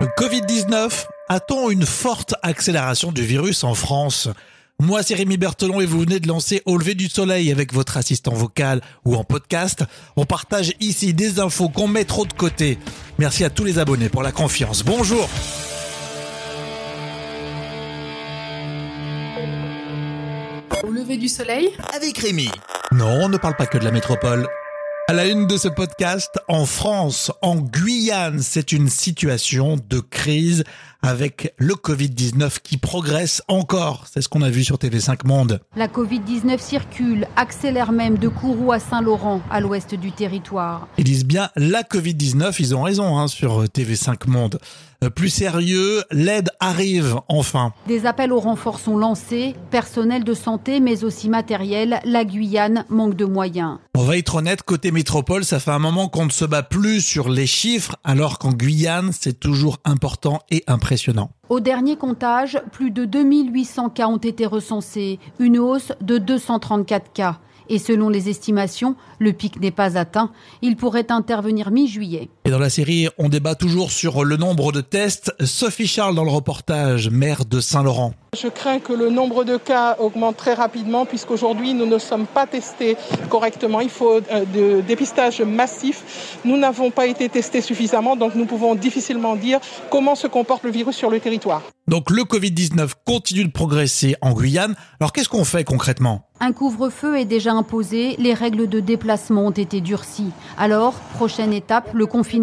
Covid-19, a-t-on une forte accélération du virus en France? Moi, c'est Rémi Berthelon et vous venez de lancer Au lever du soleil avec votre assistant vocal ou en podcast. On partage ici des infos qu'on met trop de côté. Merci à tous les abonnés pour la confiance. Bonjour Au lever du soleil? Avec Rémi. Non, on ne parle pas que de la métropole. À la une de ce podcast, en France, en Guyane, c'est une situation de crise avec le Covid-19 qui progresse encore. C'est ce qu'on a vu sur TV5 Monde. La Covid-19 circule, accélère même de Kourou à Saint-Laurent, à l'ouest du territoire. Ils disent bien la Covid-19, ils ont raison hein, sur TV5 Monde. Euh, plus sérieux, l'aide arrive enfin. Des appels au renfort sont lancés, personnel de santé mais aussi matériel, la Guyane manque de moyens. On va être honnête, côté métropole, ça fait un moment qu'on ne se bat plus sur les chiffres, alors qu'en Guyane, c'est toujours important et impressionnant. Au dernier comptage, plus de 2800 cas ont été recensés, une hausse de 234 cas. Et selon les estimations, le pic n'est pas atteint. Il pourrait intervenir mi-juillet. Et dans la série, on débat toujours sur le nombre de tests. Sophie Charles dans le reportage, maire de Saint-Laurent. Je crains que le nombre de cas augmente très rapidement puisqu'aujourd'hui nous ne sommes pas testés correctement. Il faut euh, de dépistage massif. Nous n'avons pas été testés suffisamment donc nous pouvons difficilement dire comment se comporte le virus sur le territoire. Donc le Covid-19 continue de progresser en Guyane. Alors qu'est-ce qu'on fait concrètement? Un couvre-feu est déjà imposé, les règles de déplacement ont été durcies. Alors, prochaine étape, le confinement,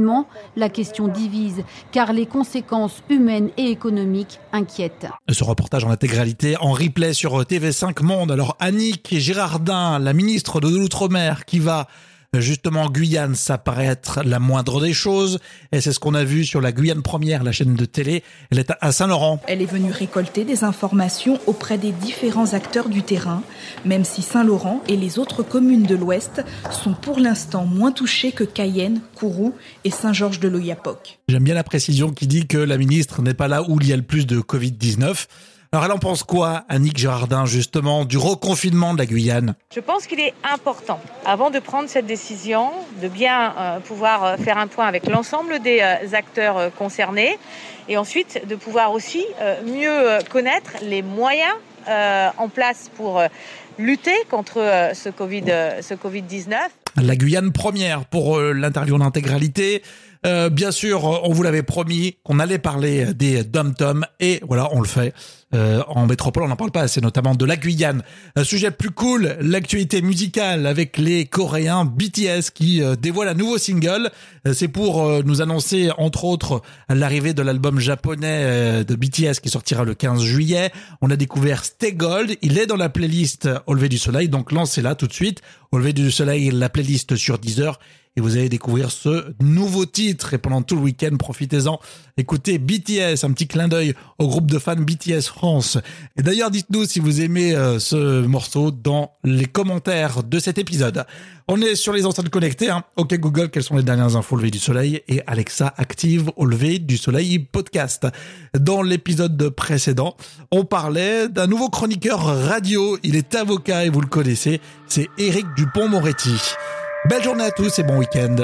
la question divise, car les conséquences humaines et économiques inquiètent. Ce reportage en intégralité en replay sur TV5 Monde. Alors Annick Girardin, la ministre de l'Outre-mer, qui va justement en Guyane, ça paraît être la moindre des choses. Et c'est ce qu'on a vu sur la Guyane Première, la chaîne de télé. Elle est à Saint-Laurent. Elle est venue récolter des informations auprès des différents acteurs du terrain, même si Saint-Laurent et les autres communes de l'Ouest sont pour l'instant moins touchées que Cayenne, Kourou et Saint-Georges de l'Oyapoc. J'aime bien la précision qui dit que la ministre n'est pas là où il y a le plus de Covid-19. Alors elle en pense quoi, Annick Girardin, justement, du reconfinement de la Guyane? Je pense qu'il est important, avant de prendre cette décision, de bien euh, pouvoir euh, faire un point avec l'ensemble des euh, acteurs concernés et ensuite de pouvoir aussi mieux connaître les moyens en place pour lutter contre ce Covid, ce Covid-19. La Guyane première pour l'interview en intégralité. Euh, bien sûr, on vous l'avait promis qu'on allait parler des dom-tom et voilà, on le fait. Euh, en métropole, on n'en parle pas assez, notamment de la Guyane. Un sujet plus cool, l'actualité musicale avec les Coréens BTS qui euh, dévoilent un nouveau single. C'est pour nous annoncer, entre autres, l'arrivée de l'album japonais de BTS qui sortira le 15 juillet. On a découvert Stay Gold. Il est dans la playlist Au lever du soleil, donc lancez-la tout de suite. Au lever du soleil, la playlist sur Deezer et vous allez découvrir ce nouveau titre. Et pendant tout le week-end, profitez-en. Écoutez BTS, un petit clin d'œil au groupe de fans BTS France. Et d'ailleurs, dites-nous si vous aimez euh, ce morceau dans les commentaires de cet épisode. On est sur les enceintes connectées. Hein. Ok Google, quelles sont les dernières infos au lever du soleil? Et Alexa active au lever du soleil podcast. Dans l'épisode précédent, on parlait d'un nouveau chroniqueur radio. Il est avocat et vous le connaissez. C'est Éric Dupont-Moretti. Belle journée à tous et bon week-end.